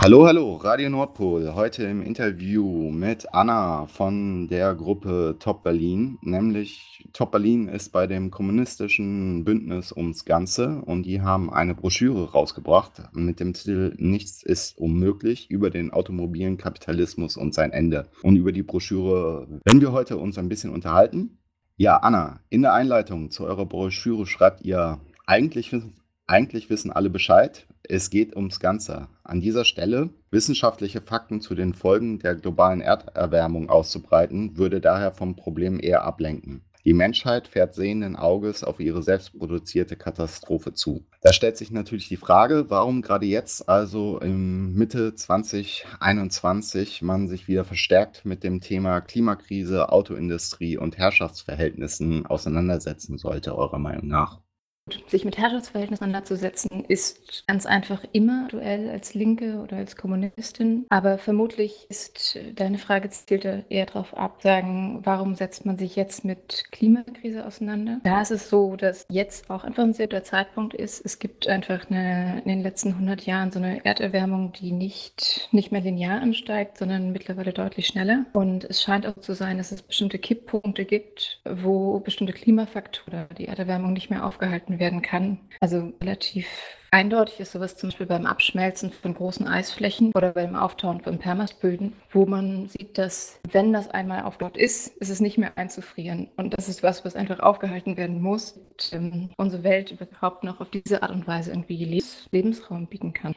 Hallo, hallo, Radio Nordpol. Heute im Interview mit Anna von der Gruppe Top Berlin. Nämlich Top Berlin ist bei dem kommunistischen Bündnis ums Ganze und die haben eine Broschüre rausgebracht mit dem Titel Nichts ist unmöglich über den automobilen Kapitalismus und sein Ende. Und über die Broschüre werden wir heute uns ein bisschen unterhalten. Ja, Anna, in der Einleitung zu eurer Broschüre schreibt ihr, eigentlich eigentlich wissen alle Bescheid, es geht ums Ganze. An dieser Stelle wissenschaftliche Fakten zu den Folgen der globalen Erderwärmung auszubreiten, würde daher vom Problem eher ablenken. Die Menschheit fährt sehenden Auges auf ihre selbstproduzierte Katastrophe zu. Da stellt sich natürlich die Frage, warum gerade jetzt, also im Mitte 2021, man sich wieder verstärkt mit dem Thema Klimakrise, Autoindustrie und Herrschaftsverhältnissen auseinandersetzen sollte, eurer Meinung nach. Sich mit Herrschaftsverhältnissen auseinanderzusetzen, ist ganz einfach immer aktuell als Linke oder als Kommunistin. Aber vermutlich ist deine Frage zielte eher darauf ab, sagen, warum setzt man sich jetzt mit Klimakrise auseinander? Da ist es so, dass jetzt auch einfach ein sehr guter Zeitpunkt ist. Es gibt einfach eine, in den letzten 100 Jahren so eine Erderwärmung, die nicht, nicht mehr linear ansteigt, sondern mittlerweile deutlich schneller. Und es scheint auch zu sein, dass es bestimmte Kipppunkte gibt, wo bestimmte Klimafaktoren die Erderwärmung nicht mehr aufgehalten werden kann. Also relativ eindeutig ist sowas zum Beispiel beim Abschmelzen von großen Eisflächen oder beim Auftauen von Permastböden, wo man sieht, dass wenn das einmal aufgebaut ist, ist es nicht mehr einzufrieren. Und das ist was, was einfach aufgehalten werden muss, und, ähm, unsere Welt überhaupt noch auf diese Art und Weise irgendwie Lebensraum bieten kann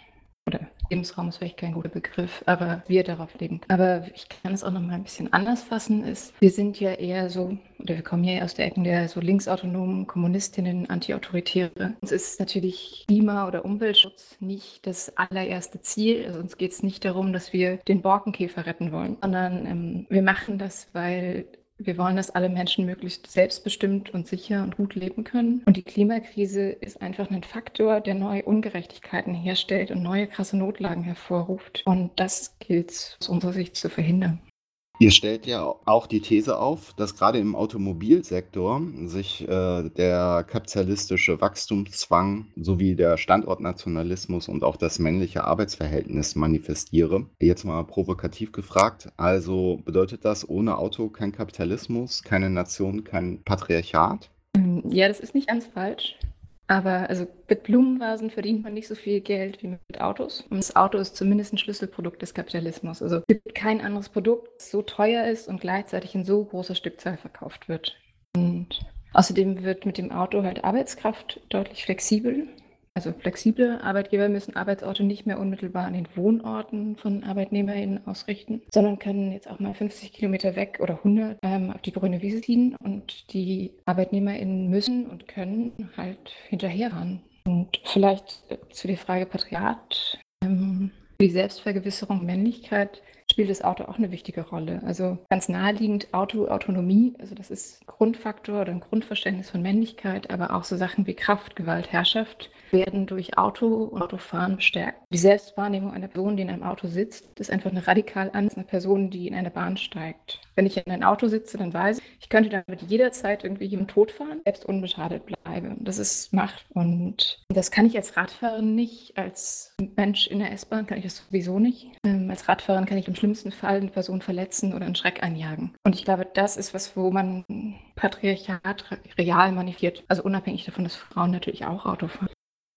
oder Lebensraum ist vielleicht kein guter Begriff, aber wir darauf leben. Aber ich kann es auch noch mal ein bisschen anders fassen, ist, wir sind ja eher so, oder wir kommen ja aus der Ecke der so linksautonomen Kommunistinnen, Antiautoritäre. Uns ist natürlich Klima- oder Umweltschutz nicht das allererste Ziel. Also uns geht es nicht darum, dass wir den Borkenkäfer retten wollen, sondern ähm, wir machen das, weil wir wollen, dass alle Menschen möglichst selbstbestimmt und sicher und gut leben können. Und die Klimakrise ist einfach ein Faktor, der neue Ungerechtigkeiten herstellt und neue krasse Notlagen hervorruft. Und das gilt aus unserer Sicht zu verhindern. Ihr stellt ja auch die These auf, dass gerade im Automobilsektor sich äh, der kapitalistische Wachstumszwang sowie der Standortnationalismus und auch das männliche Arbeitsverhältnis manifestiere. Jetzt mal provokativ gefragt, also bedeutet das ohne Auto kein Kapitalismus, keine Nation, kein Patriarchat? Ja, das ist nicht ganz falsch. Aber also mit Blumenvasen verdient man nicht so viel Geld wie mit Autos. Und das Auto ist zumindest ein Schlüsselprodukt des Kapitalismus. Also es gibt kein anderes Produkt, das so teuer ist und gleichzeitig in so großer Stückzahl verkauft wird. Und außerdem wird mit dem Auto halt Arbeitskraft deutlich flexibel. Also flexible Arbeitgeber müssen Arbeitsorte nicht mehr unmittelbar an den Wohnorten von ArbeitnehmerInnen ausrichten, sondern können jetzt auch mal 50 Kilometer weg oder 100 ähm, auf die grüne Wiese ziehen und die ArbeitnehmerInnen müssen und können halt hinterherfahren. Und vielleicht äh, zu der Frage Patriarch, ähm, die Selbstvergewisserung Männlichkeit spielt das Auto auch eine wichtige Rolle. Also ganz naheliegend Auto, Autonomie, also das ist Grundfaktor oder ein Grundverständnis von Männlichkeit, aber auch so Sachen wie Kraft, Gewalt, Herrschaft werden durch Auto und Autofahren bestärkt. Die Selbstwahrnehmung einer Person, die in einem Auto sitzt, ist einfach eine radikal anders einer Person, die in eine Bahn steigt. Wenn ich in ein Auto sitze, dann weiß ich, ich könnte damit jederzeit irgendwie jemanden totfahren, selbst unbeschadet bleibe. Das ist Macht. Und das kann ich als Radfahrerin nicht. Als Mensch in der S-Bahn kann ich das sowieso nicht. Ähm, als Radfahrerin kann ich im schlimmsten Fall eine Person verletzen oder einen Schreck einjagen. Und ich glaube, das ist was, wo man Patriarchat real manifestiert. Also unabhängig davon, dass Frauen natürlich auch Auto fahren.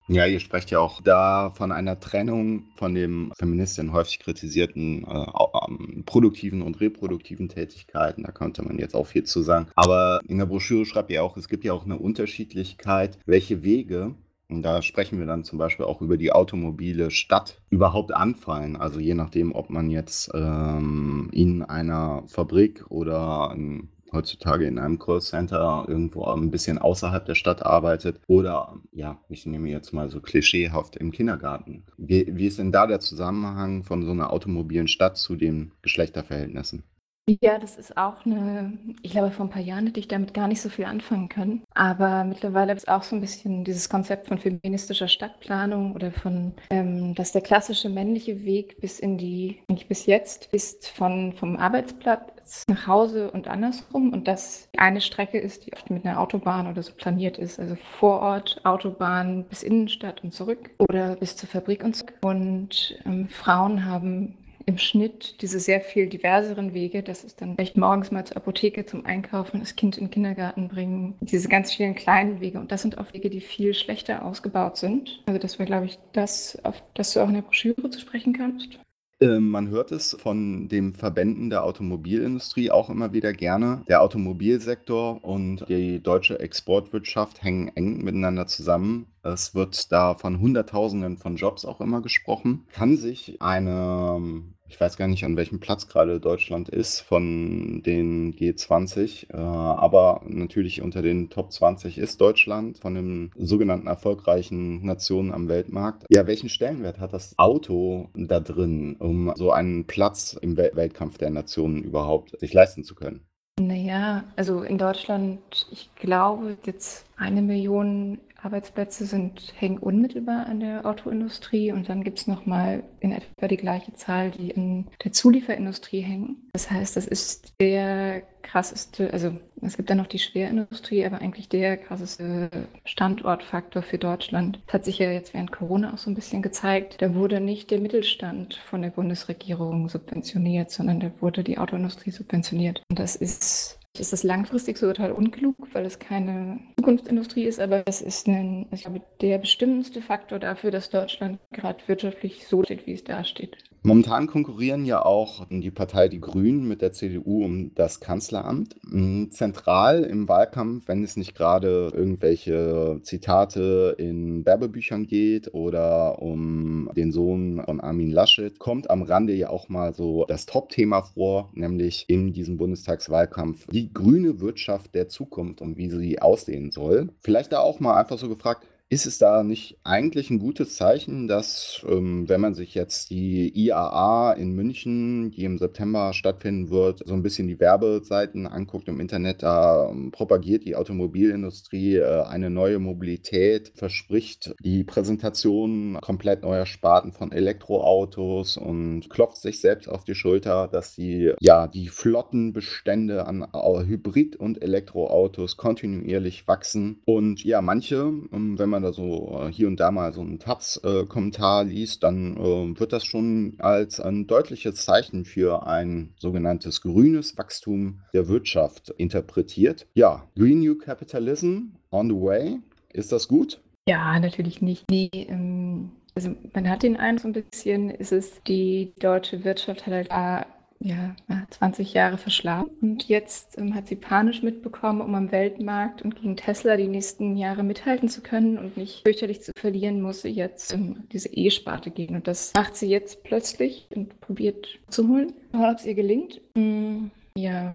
Ja, ihr sprecht ja auch da von einer Trennung von dem Feministinnen häufig kritisierten äh, ähm, produktiven und reproduktiven Tätigkeiten. Da könnte man jetzt auch viel zu sagen. Aber in der Broschüre schreibt ihr auch, es gibt ja auch eine Unterschiedlichkeit, welche Wege und da sprechen wir dann zum Beispiel auch über die automobile Stadt überhaupt anfallen. Also je nachdem, ob man jetzt ähm, in einer Fabrik oder ein heutzutage in einem Callcenter irgendwo ein bisschen außerhalb der Stadt arbeitet oder, ja, ich nehme jetzt mal so klischeehaft im Kindergarten. Wie, wie ist denn da der Zusammenhang von so einer automobilen Stadt zu den Geschlechterverhältnissen? Ja, das ist auch eine ich glaube, vor ein paar Jahren hätte ich damit gar nicht so viel anfangen können. Aber mittlerweile ist auch so ein bisschen dieses Konzept von feministischer Stadtplanung oder von, ähm, dass der klassische männliche Weg bis in die eigentlich bis jetzt ist von vom Arbeitsplatz nach Hause und andersrum und dass eine Strecke ist, die oft mit einer Autobahn oder so planiert ist, also vor Ort Autobahn bis Innenstadt und zurück oder bis zur Fabrik und zurück. Und, ähm, Frauen haben im Schnitt diese sehr viel diverseren Wege. Das ist dann vielleicht morgens mal zur Apotheke zum Einkaufen, das Kind in den Kindergarten bringen. Diese ganz vielen kleinen Wege. Und das sind auch Wege, die viel schlechter ausgebaut sind. Also das wäre, glaube ich, das, auf das du auch in der Broschüre zu sprechen kannst. Ähm, man hört es von den Verbänden der Automobilindustrie auch immer wieder gerne. Der Automobilsektor und die deutsche Exportwirtschaft hängen eng miteinander zusammen. Es wird da von Hunderttausenden von Jobs auch immer gesprochen. Kann sich eine ich weiß gar nicht, an welchem Platz gerade Deutschland ist von den G20, äh, aber natürlich unter den Top 20 ist Deutschland von den sogenannten erfolgreichen Nationen am Weltmarkt. Ja, welchen Stellenwert hat das Auto da drin, um so einen Platz im Wel Weltkampf der Nationen überhaupt sich leisten zu können? Naja, also in Deutschland, ich glaube, jetzt eine Million Arbeitsplätze sind, hängen unmittelbar an der Autoindustrie und dann gibt es nochmal in etwa die gleiche Zahl, die in der Zulieferindustrie hängen. Das heißt, das ist der krasseste, also es gibt dann noch die Schwerindustrie, aber eigentlich der krasseste Standortfaktor für Deutschland. Das hat sich ja jetzt während Corona auch so ein bisschen gezeigt. Da wurde nicht der Mittelstand von der Bundesregierung subventioniert, sondern da wurde die Autoindustrie subventioniert. Und das ist ist das langfristig so total unklug, weil es keine Zukunftsindustrie ist, aber es ist ein, ich glaube, der bestimmendste Faktor dafür, dass Deutschland gerade wirtschaftlich so steht, wie es da steht. Momentan konkurrieren ja auch die Partei Die Grünen mit der CDU um das Kanzleramt. Mm, zentral im Wahlkampf, wenn es nicht gerade irgendwelche Zitate in Werbebüchern geht oder um den Sohn von Armin Laschet, kommt am Rande ja auch mal so das Top-Thema vor, nämlich in diesem Bundestagswahlkampf die grüne Wirtschaft der Zukunft und wie sie aussehen soll. Vielleicht da auch mal einfach so gefragt, ist es da nicht eigentlich ein gutes Zeichen, dass, ähm, wenn man sich jetzt die IAA in München, die im September stattfinden wird, so ein bisschen die Werbeseiten anguckt im Internet, da ähm, propagiert die Automobilindustrie äh, eine neue Mobilität, verspricht die Präsentation komplett neuer Sparten von Elektroautos und klopft sich selbst auf die Schulter, dass sie ja die Flottenbestände an Hybrid- und Elektroautos kontinuierlich wachsen. Und ja, manche, ähm, wenn man da so äh, hier und da mal so einen Taz-Kommentar liest, dann äh, wird das schon als ein deutliches Zeichen für ein sogenanntes grünes Wachstum der Wirtschaft interpretiert. Ja, Green New Capitalism on the way. Ist das gut? Ja, natürlich nicht. Nee, ähm, also man hat den Eindruck, so ein bisschen ist es, die deutsche Wirtschaft hat halt ja, 20 Jahre verschlafen. Und jetzt ähm, hat sie panisch mitbekommen, um am Weltmarkt und gegen Tesla die nächsten Jahre mithalten zu können und nicht fürchterlich zu verlieren, muss sie jetzt ähm, diese E-Sparte gehen. Und das macht sie jetzt plötzlich und probiert zu holen. Ob es ihr gelingt? Mm, ja,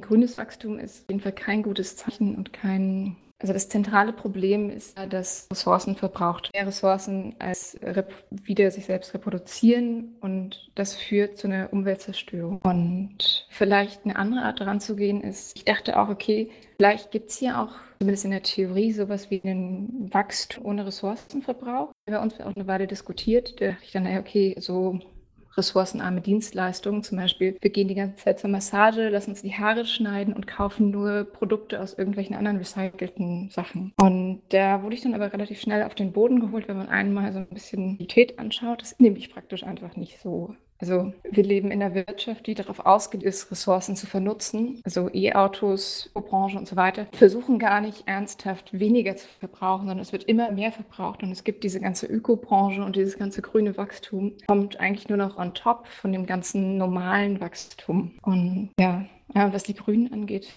grünes Wachstum ist auf jeden Fall kein gutes Zeichen und kein also das zentrale Problem ist dass Ressourcen verbraucht. Mehr Ressourcen als wieder sich selbst reproduzieren und das führt zu einer Umweltzerstörung. Und vielleicht eine andere Art daran zu gehen ist, ich dachte auch, okay, vielleicht gibt es hier auch zumindest in der Theorie sowas wie einen Wachstum ohne Ressourcenverbrauch. Haben uns auch eine Weile diskutiert. Da dachte ich dann, okay, so ressourcenarme Dienstleistungen. Zum Beispiel, wir gehen die ganze Zeit zur Massage, lassen uns die Haare schneiden und kaufen nur Produkte aus irgendwelchen anderen recycelten Sachen. Und da wurde ich dann aber relativ schnell auf den Boden geholt, wenn man einmal so ein bisschen die Tät anschaut. Das nehme ich praktisch einfach nicht so also wir leben in einer Wirtschaft, die darauf ausgelegt ist, Ressourcen zu vernutzen. Also E-Autos, Branche und so weiter versuchen gar nicht ernsthaft weniger zu verbrauchen, sondern es wird immer mehr verbraucht. Und es gibt diese ganze Ökobranche und dieses ganze grüne Wachstum kommt eigentlich nur noch on top von dem ganzen normalen Wachstum. Und ja, ja was die Grünen angeht,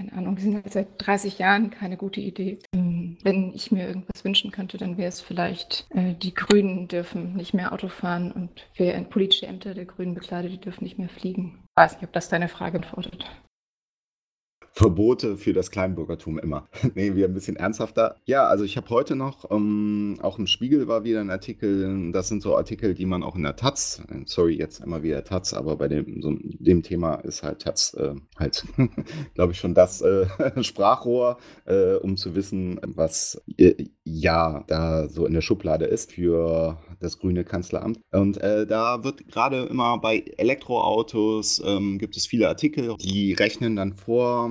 keine Ahnung, wir sind halt seit 30 Jahren keine gute Idee. Ähm, wenn ich mir irgendwas wünschen könnte, dann wäre es vielleicht, äh, die Grünen dürfen nicht mehr Auto fahren und wer in politische Ämter der Grünen bekleidet, die dürfen nicht mehr fliegen. Ich weiß nicht, ob das deine Frage beantwortet. Verbote für das Kleinbürgertum immer. Nehmen wir ein bisschen ernsthafter. Ja, also ich habe heute noch, ähm, auch im Spiegel war wieder ein Artikel, das sind so Artikel, die man auch in der Taz, sorry, jetzt immer wieder Taz, aber bei dem, so, dem Thema ist halt Taz äh, halt, glaube ich, schon das äh, Sprachrohr, äh, um zu wissen, was äh, ja da so in der Schublade ist für das grüne Kanzleramt. Und äh, da wird gerade immer bei Elektroautos ähm, gibt es viele Artikel, die rechnen dann vor,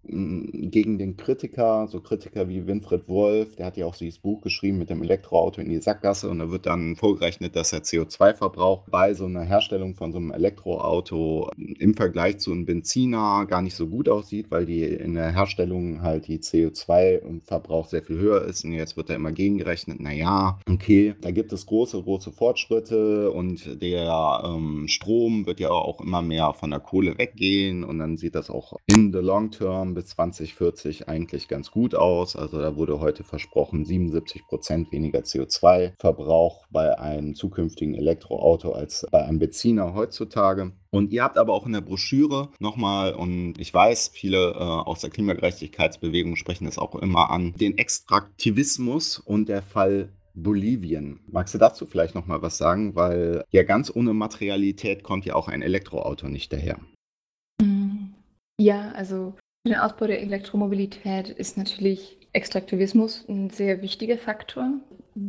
gegen den Kritiker, so Kritiker wie Winfried Wolf, der hat ja auch dieses Buch geschrieben mit dem Elektroauto in die Sackgasse und da wird dann vorgerechnet, dass der CO2-Verbrauch bei so einer Herstellung von so einem Elektroauto im Vergleich zu einem Benziner gar nicht so gut aussieht, weil die in der Herstellung halt die CO2-Verbrauch sehr viel höher ist und jetzt wird da immer gegengerechnet, naja, okay, da gibt es große, große Fortschritte und der ähm, Strom wird ja auch immer mehr von der Kohle weggehen und dann sieht das auch in the long term bis 2040 eigentlich ganz gut aus. Also da wurde heute versprochen 77 Prozent weniger CO2-Verbrauch bei einem zukünftigen Elektroauto als bei einem Benziner heutzutage. Und ihr habt aber auch in der Broschüre nochmal, und ich weiß, viele äh, aus der Klimagerechtigkeitsbewegung sprechen es auch immer an, den Extraktivismus und der Fall Bolivien. Magst du dazu vielleicht nochmal was sagen? Weil ja ganz ohne Materialität kommt ja auch ein Elektroauto nicht daher. Ja, also den Ausbau der Elektromobilität ist natürlich Extraktivismus ein sehr wichtiger Faktor.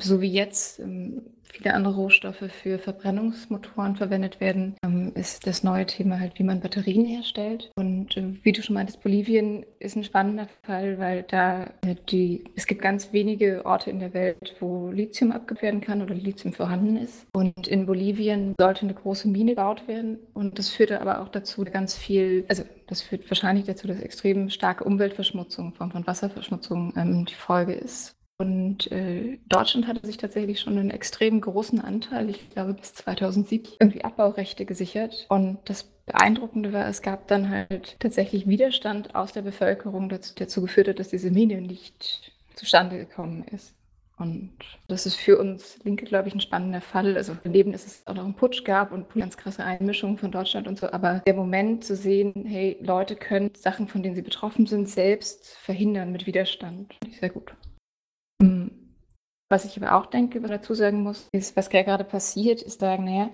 So wie jetzt ähm, viele andere Rohstoffe für Verbrennungsmotoren verwendet werden, ähm, ist das neue Thema halt, wie man Batterien herstellt. Und äh, wie du schon meintest, Bolivien ist ein spannender Fall, weil da äh, die, es gibt ganz wenige Orte in der Welt, wo Lithium abgebaut werden kann oder Lithium vorhanden ist. Und in Bolivien sollte eine große Mine gebaut werden. Und das führte aber auch dazu ganz viel, also das führt wahrscheinlich dazu, dass extrem starke Umweltverschmutzung, Form von Wasserverschmutzung ähm, die Folge ist. Und äh, Deutschland hatte sich tatsächlich schon einen extrem großen Anteil, ich glaube bis 2007, irgendwie Abbaurechte gesichert. Und das Beeindruckende war, es gab dann halt tatsächlich Widerstand aus der Bevölkerung, der dazu geführt hat, dass diese Mine nicht zustande gekommen ist. Und das ist für uns Linke, glaube ich, ein spannender Fall. Also daneben, dass es auch noch einen Putsch gab und ganz krasse Einmischungen von Deutschland und so. Aber der Moment zu sehen, hey, Leute können Sachen, von denen sie betroffen sind, selbst verhindern mit Widerstand, finde ich sehr gut. Was ich aber auch denke, was ich dazu sagen muss, ist, was gerade passiert, ist sagen, naja,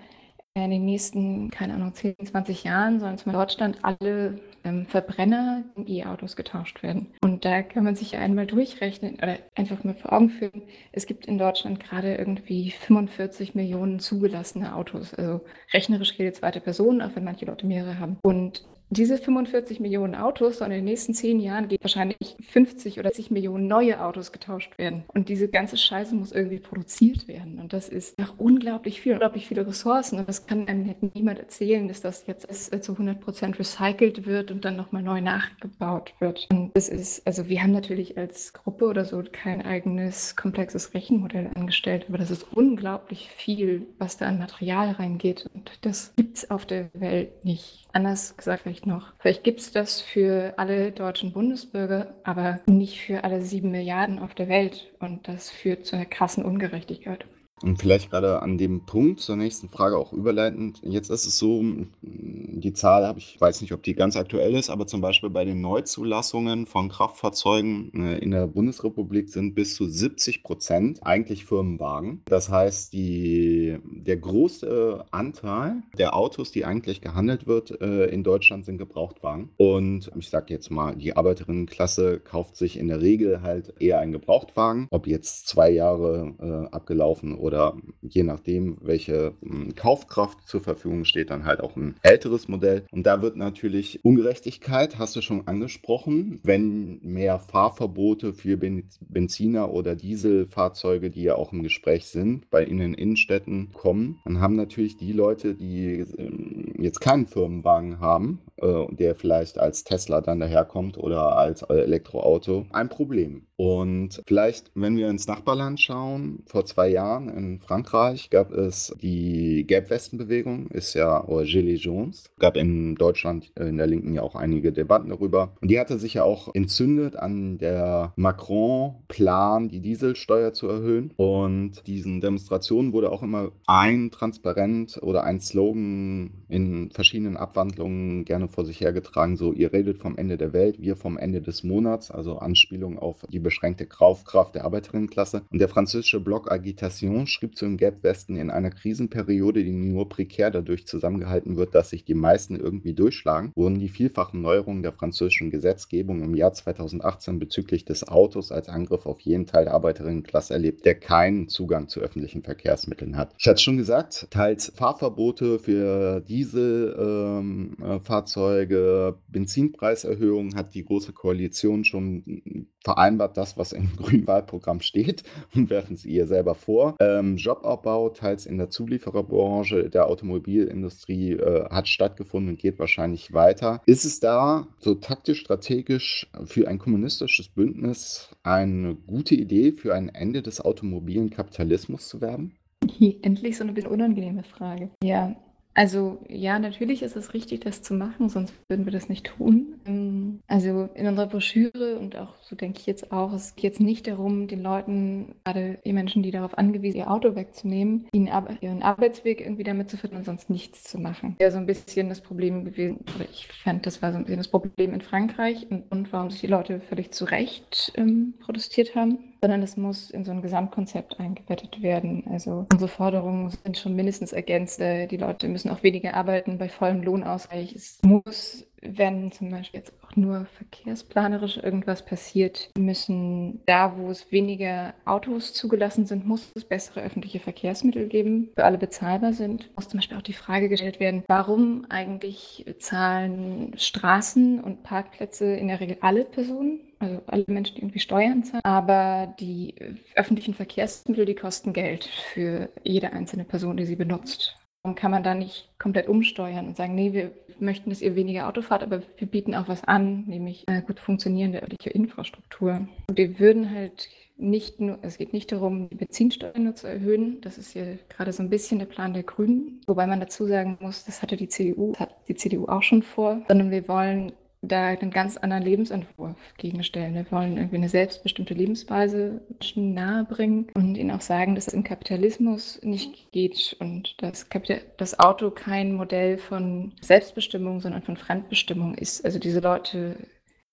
in den nächsten, keine Ahnung, 10, 20 Jahren sollen in Deutschland alle ähm, Verbrenner in E-Autos getauscht werden. Und da kann man sich einmal durchrechnen oder einfach mal vor Augen führen. Es gibt in Deutschland gerade irgendwie 45 Millionen zugelassene Autos. Also rechnerisch jede zweite Person, auch wenn manche Leute mehrere haben. Und diese 45 Millionen Autos sollen in den nächsten zehn Jahren wahrscheinlich 50 oder 60 Millionen neue Autos getauscht werden. Und diese ganze Scheiße muss irgendwie produziert werden. Und das ist nach unglaublich viel, unglaublich viele Ressourcen. Und das kann einem niemand erzählen, dass das jetzt zu 100 Prozent recycelt wird und dann nochmal neu nachgebaut wird. Und das ist, also wir haben natürlich als Gruppe oder so kein eigenes komplexes Rechenmodell angestellt, aber das ist unglaublich viel, was da an Material reingeht. Und das gibt es auf der Welt nicht. Anders gesagt, vielleicht noch. Vielleicht gibt es das für alle deutschen Bundesbürger, aber nicht für alle sieben Milliarden auf der Welt. Und das führt zu einer krassen Ungerechtigkeit. Und vielleicht gerade an dem Punkt zur nächsten Frage auch überleitend. Jetzt ist es so, die Zahl habe ich, weiß nicht, ob die ganz aktuell ist, aber zum Beispiel bei den Neuzulassungen von Kraftfahrzeugen äh, in der Bundesrepublik sind bis zu 70 Prozent eigentlich Firmenwagen. Das heißt, die, der große Anteil der Autos, die eigentlich gehandelt wird äh, in Deutschland, sind Gebrauchtwagen. Und ich sage jetzt mal, die Arbeiterinnenklasse kauft sich in der Regel halt eher einen Gebrauchtwagen, ob jetzt zwei Jahre äh, abgelaufen oder oder je nachdem, welche hm, Kaufkraft zur Verfügung steht, dann halt auch ein älteres Modell. Und da wird natürlich Ungerechtigkeit, hast du schon angesprochen, wenn mehr Fahrverbote für Benziner oder Dieselfahrzeuge, die ja auch im Gespräch sind, bei in Innenstädten kommen, dann haben natürlich die Leute, die ähm, jetzt keinen Firmenwagen haben, äh, der vielleicht als Tesla dann daherkommt oder als Elektroauto, ein Problem. Und vielleicht, wenn wir ins Nachbarland schauen, vor zwei Jahren in Frankreich gab es die Gelbwestenbewegung, ist ja oder Gilets jaunes. Gab in Deutschland in der Linken ja auch einige Debatten darüber. Und die hatte sich ja auch entzündet an der Macron-Plan, die Dieselsteuer zu erhöhen. Und diesen Demonstrationen wurde auch immer ein Transparent oder ein Slogan in verschiedenen Abwandlungen gerne vor sich hergetragen, so ihr redet vom Ende der Welt, wir vom Ende des Monats, also Anspielung auf die beschränkte Kaufkraft der Arbeiterinnenklasse. Und der französische Blog Agitation schrieb zu dem Gelbwesten in einer Krisenperiode, die nur prekär dadurch zusammengehalten wird, dass sich die meisten irgendwie durchschlagen, wurden die vielfachen Neuerungen der französischen Gesetzgebung im Jahr 2018 bezüglich des Autos als Angriff auf jeden Teil der Arbeiterinnenklasse erlebt, der keinen Zugang zu öffentlichen Verkehrsmitteln hat. Ich hatte es schon gesagt, teils Fahrverbote für Dieselfahrzeuge, ähm, Benzinpreiserhöhungen hat die Große Koalition schon vereinbart, das, was im grünen Wahlprogramm steht und werfen es ihr selber vor. Ähm, Jobabbau, teils in der Zuliefererbranche der Automobilindustrie, äh, hat stattgefunden und geht wahrscheinlich weiter. Ist es da so taktisch, strategisch für ein kommunistisches Bündnis eine gute Idee, für ein Ende des automobilen Kapitalismus zu werben? Endlich so eine bisschen unangenehme Frage. Ja, also ja, natürlich ist es richtig, das zu machen, sonst würden wir das nicht tun. Ähm, also in unserer Broschüre und auch so denke ich jetzt auch, es geht jetzt nicht darum, den Leuten, gerade die Menschen, die darauf angewiesen sind, ihr Auto wegzunehmen, ihnen ihren Arbeitsweg irgendwie damit zu finden und sonst nichts zu machen. Ja, so ein bisschen das Problem gewesen, ich fand, das war so ein bisschen das Problem in Frankreich und, und warum sich die Leute völlig zu Recht ähm, protestiert haben sondern es muss in so ein Gesamtkonzept eingebettet werden. Also unsere Forderungen sind schon mindestens ergänzt. Äh, die Leute müssen auch weniger arbeiten bei vollem Lohnausgleich. Es muss wenn zum Beispiel jetzt auch nur verkehrsplanerisch irgendwas passiert, müssen da, wo es weniger Autos zugelassen sind, muss es bessere öffentliche Verkehrsmittel geben, für alle bezahlbar sind. Muss zum Beispiel auch die Frage gestellt werden, warum eigentlich zahlen Straßen und Parkplätze in der Regel alle Personen? Also alle Menschen, die irgendwie Steuern zahlen. Aber die öffentlichen Verkehrsmittel, die kosten Geld für jede einzelne Person, die sie benutzt. Warum kann man da nicht komplett umsteuern und sagen, nee, wir möchten, dass ihr weniger Auto fahrt, aber wir bieten auch was an, nämlich äh, gut funktionierende örtliche Infrastruktur. Und wir würden halt nicht nur, es geht nicht darum, die Benzinsteuer nur zu erhöhen. Das ist ja gerade so ein bisschen der Plan der Grünen. Wobei man dazu sagen muss, das hatte die CDU, hat die CDU auch schon vor, sondern wir wollen da einen ganz anderen Lebensentwurf gegenstellen. Wir wollen irgendwie eine selbstbestimmte Lebensweise Menschen nahebringen und ihnen auch sagen, dass es im Kapitalismus nicht geht und dass das Auto kein Modell von Selbstbestimmung, sondern von Fremdbestimmung ist. Also diese Leute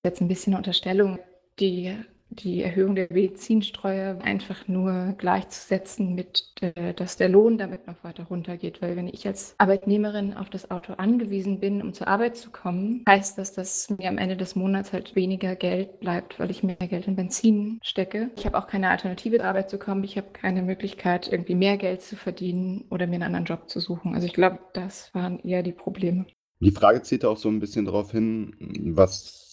setzen ein bisschen Unterstellung, die die Erhöhung der Benzinsteuer einfach nur gleichzusetzen mit, äh, dass der Lohn damit noch weiter runtergeht. Weil wenn ich als Arbeitnehmerin auf das Auto angewiesen bin, um zur Arbeit zu kommen, heißt das, dass mir am Ende des Monats halt weniger Geld bleibt, weil ich mehr Geld in Benzin stecke. Ich habe auch keine Alternative zur Arbeit zu kommen. Ich habe keine Möglichkeit, irgendwie mehr Geld zu verdienen oder mir einen anderen Job zu suchen. Also ich glaube, das waren eher die Probleme. Die Frage zieht auch so ein bisschen darauf hin, was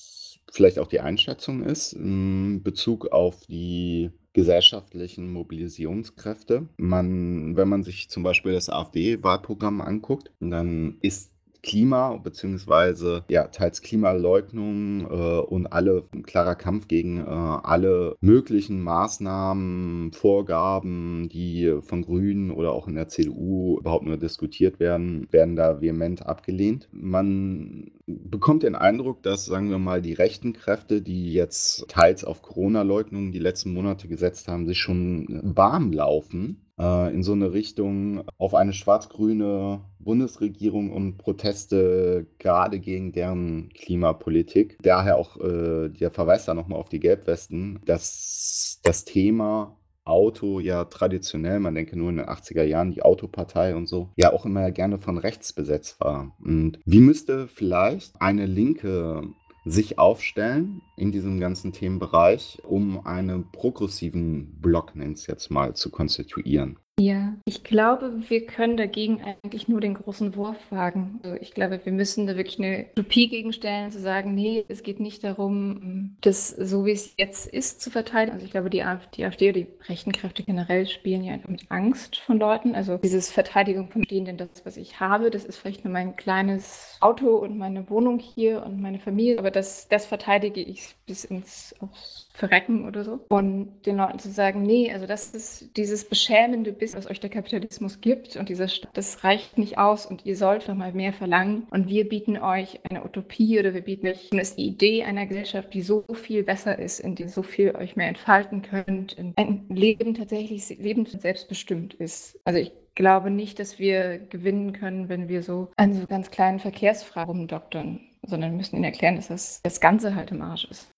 vielleicht auch die Einschätzung ist in Bezug auf die gesellschaftlichen Mobilisierungskräfte. Man, wenn man sich zum Beispiel das AfD-Wahlprogramm anguckt, dann ist Klima beziehungsweise ja teils Klimaleugnung äh, und alle klarer Kampf gegen äh, alle möglichen Maßnahmen, Vorgaben, die von Grünen oder auch in der CDU überhaupt nur diskutiert werden, werden da vehement abgelehnt. Man bekommt den Eindruck, dass, sagen wir mal, die rechten Kräfte, die jetzt teils auf Corona-Leugnungen die letzten Monate gesetzt haben, sich schon warm laufen äh, in so eine Richtung auf eine schwarz-grüne Bundesregierung und Proteste gerade gegen deren Klimapolitik. Daher auch äh, der Verweis da nochmal auf die Gelbwesten, dass das Thema Auto ja traditionell, man denke nur in den 80er Jahren, die Autopartei und so, ja auch immer gerne von rechts besetzt war. Und wie müsste vielleicht eine linke sich aufstellen in diesem ganzen Themenbereich, um einen progressiven Block, nennt es jetzt mal, zu konstituieren? Ja, ich glaube, wir können dagegen eigentlich nur den großen Wurf wagen. Also ich glaube, wir müssen da wirklich eine Utopie gegenstellen, zu sagen, nee, es geht nicht darum, das so wie es jetzt ist zu verteidigen. Also ich glaube, die AfD, die AfD oder die rechten Kräfte generell spielen ja mit Angst von Leuten. Also dieses Verteidigung von stehen, denn das, was ich habe, das ist vielleicht nur mein kleines Auto und meine Wohnung hier und meine Familie, aber das, das verteidige ich bis ins aufs Verrecken oder so. Und den Leuten zu sagen, nee, also das ist dieses beschämende Biss, was euch der Kapitalismus gibt und dieser Stadt, das reicht nicht aus und ihr sollt doch mal mehr verlangen. Und wir bieten euch eine Utopie oder wir bieten euch die Idee einer Gesellschaft, die so viel besser ist, in der so viel euch mehr entfalten könnt, in ein Leben tatsächlich Leben selbstbestimmt ist. Also ich glaube nicht, dass wir gewinnen können, wenn wir so an so ganz kleinen Verkehrsfragen rumdoktern sondern müssen ihnen erklären, dass das, das Ganze halt im Arsch ist.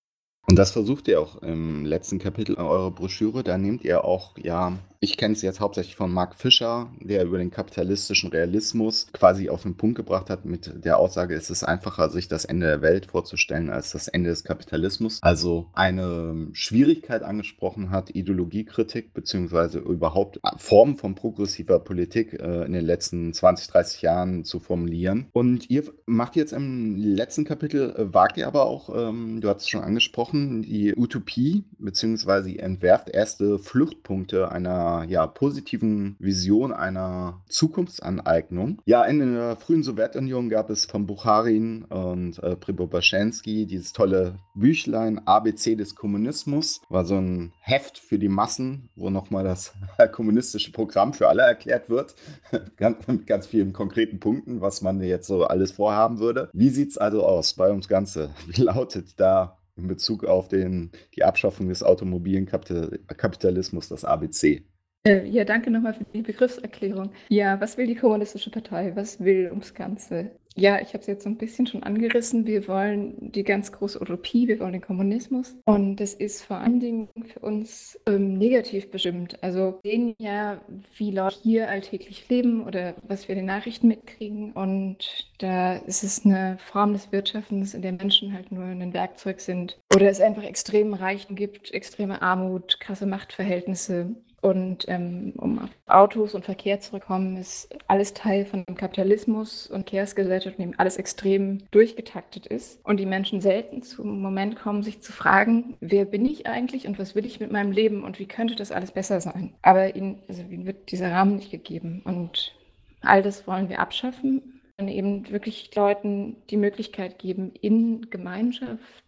Und das versucht ihr auch im letzten Kapitel eurer Broschüre. Da nehmt ihr auch, ja, ich kenne es jetzt hauptsächlich von Mark Fischer, der über den kapitalistischen Realismus quasi auf den Punkt gebracht hat mit der Aussage, es ist einfacher, sich das Ende der Welt vorzustellen als das Ende des Kapitalismus. Also eine Schwierigkeit angesprochen hat, Ideologiekritik beziehungsweise überhaupt Formen von progressiver Politik äh, in den letzten 20, 30 Jahren zu formulieren. Und ihr macht jetzt im letzten Kapitel, äh, wagt ihr aber auch, ähm, du hast es schon angesprochen, die Utopie beziehungsweise entwerft erste Fluchtpunkte einer ja, positiven Vision einer Zukunftsaneignung. Ja, in der frühen Sowjetunion gab es von Bucharin und äh, Pribobaschensky dieses tolle Büchlein ABC des Kommunismus. War so ein Heft für die Massen, wo nochmal das kommunistische Programm für alle erklärt wird. ganz, mit ganz vielen konkreten Punkten, was man jetzt so alles vorhaben würde. Wie sieht es also aus bei uns Ganze? Wie lautet da in Bezug auf den, die Abschaffung des automobilen Kapitalismus das ABC? Äh, ja, danke nochmal für die Begriffserklärung. Ja, was will die Kommunistische Partei? Was will ums Ganze? Ja, ich habe es jetzt so ein bisschen schon angerissen. Wir wollen die ganz große Utopie, wir wollen den Kommunismus. Und das ist vor allen Dingen für uns ähm, negativ bestimmt. Also wir sehen ja, wie Leute hier alltäglich leben oder was wir in den Nachrichten mitkriegen. Und da ist es eine Form des Wirtschaftens, in der Menschen halt nur ein Werkzeug sind. Oder es einfach extreme Reichen gibt, extreme Armut, krasse Machtverhältnisse. Und ähm, um auf Autos und Verkehr zurückzukommen, ist alles Teil von dem Kapitalismus und Verkehrsgesellschaft, in dem alles extrem durchgetaktet ist. Und die Menschen selten zum Moment kommen, sich zu fragen, wer bin ich eigentlich und was will ich mit meinem Leben und wie könnte das alles besser sein. Aber ihnen, also ihnen wird dieser Rahmen nicht gegeben. Und all das wollen wir abschaffen und eben wirklich Leuten die Möglichkeit geben, in Gemeinschaft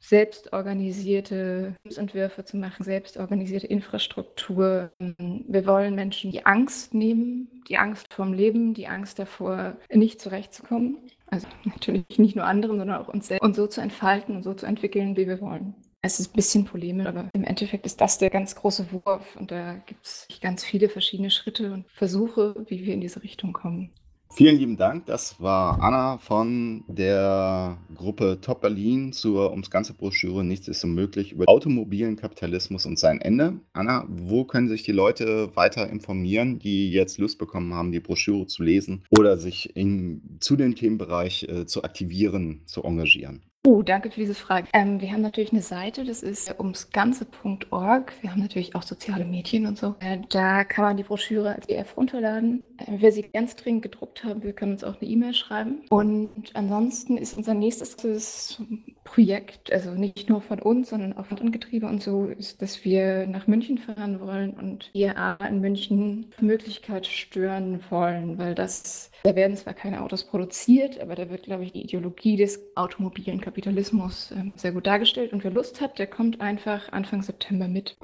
selbstorganisierte Entwürfe zu machen, selbstorganisierte Infrastruktur. Wir wollen Menschen die Angst nehmen, die Angst vorm Leben, die Angst davor, nicht zurechtzukommen. Also natürlich nicht nur anderen, sondern auch uns selbst. Und so zu entfalten und so zu entwickeln, wie wir wollen. Es ist ein bisschen polemisch, aber im Endeffekt ist das der ganz große Wurf. Und da gibt es ganz viele verschiedene Schritte und Versuche, wie wir in diese Richtung kommen. Vielen lieben Dank. Das war Anna von der Gruppe Top Berlin zur ums ganze Broschüre Nichts ist unmöglich über automobilen Kapitalismus und sein Ende. Anna, wo können sich die Leute weiter informieren, die jetzt Lust bekommen haben, die Broschüre zu lesen oder sich in, zu dem Themenbereich äh, zu aktivieren, zu engagieren? Oh, danke für diese Frage. Ähm, wir haben natürlich eine Seite, das ist umsganze.org. Wir haben natürlich auch soziale Medien und so. Äh, da kann man die Broschüre als PDF runterladen. Wer sie ganz dringend gedruckt haben, wir können uns auch eine E-Mail schreiben. Und ansonsten ist unser nächstes Projekt, also nicht nur von uns, sondern auch von Angetriebe und so, ist, dass wir nach München fahren wollen und IAA in München Möglichkeit stören wollen, weil das, da werden zwar keine Autos produziert, aber da wird, glaube ich, die Ideologie des automobilen Kapitalismus äh, sehr gut dargestellt und wer Lust hat, der kommt einfach Anfang September mit.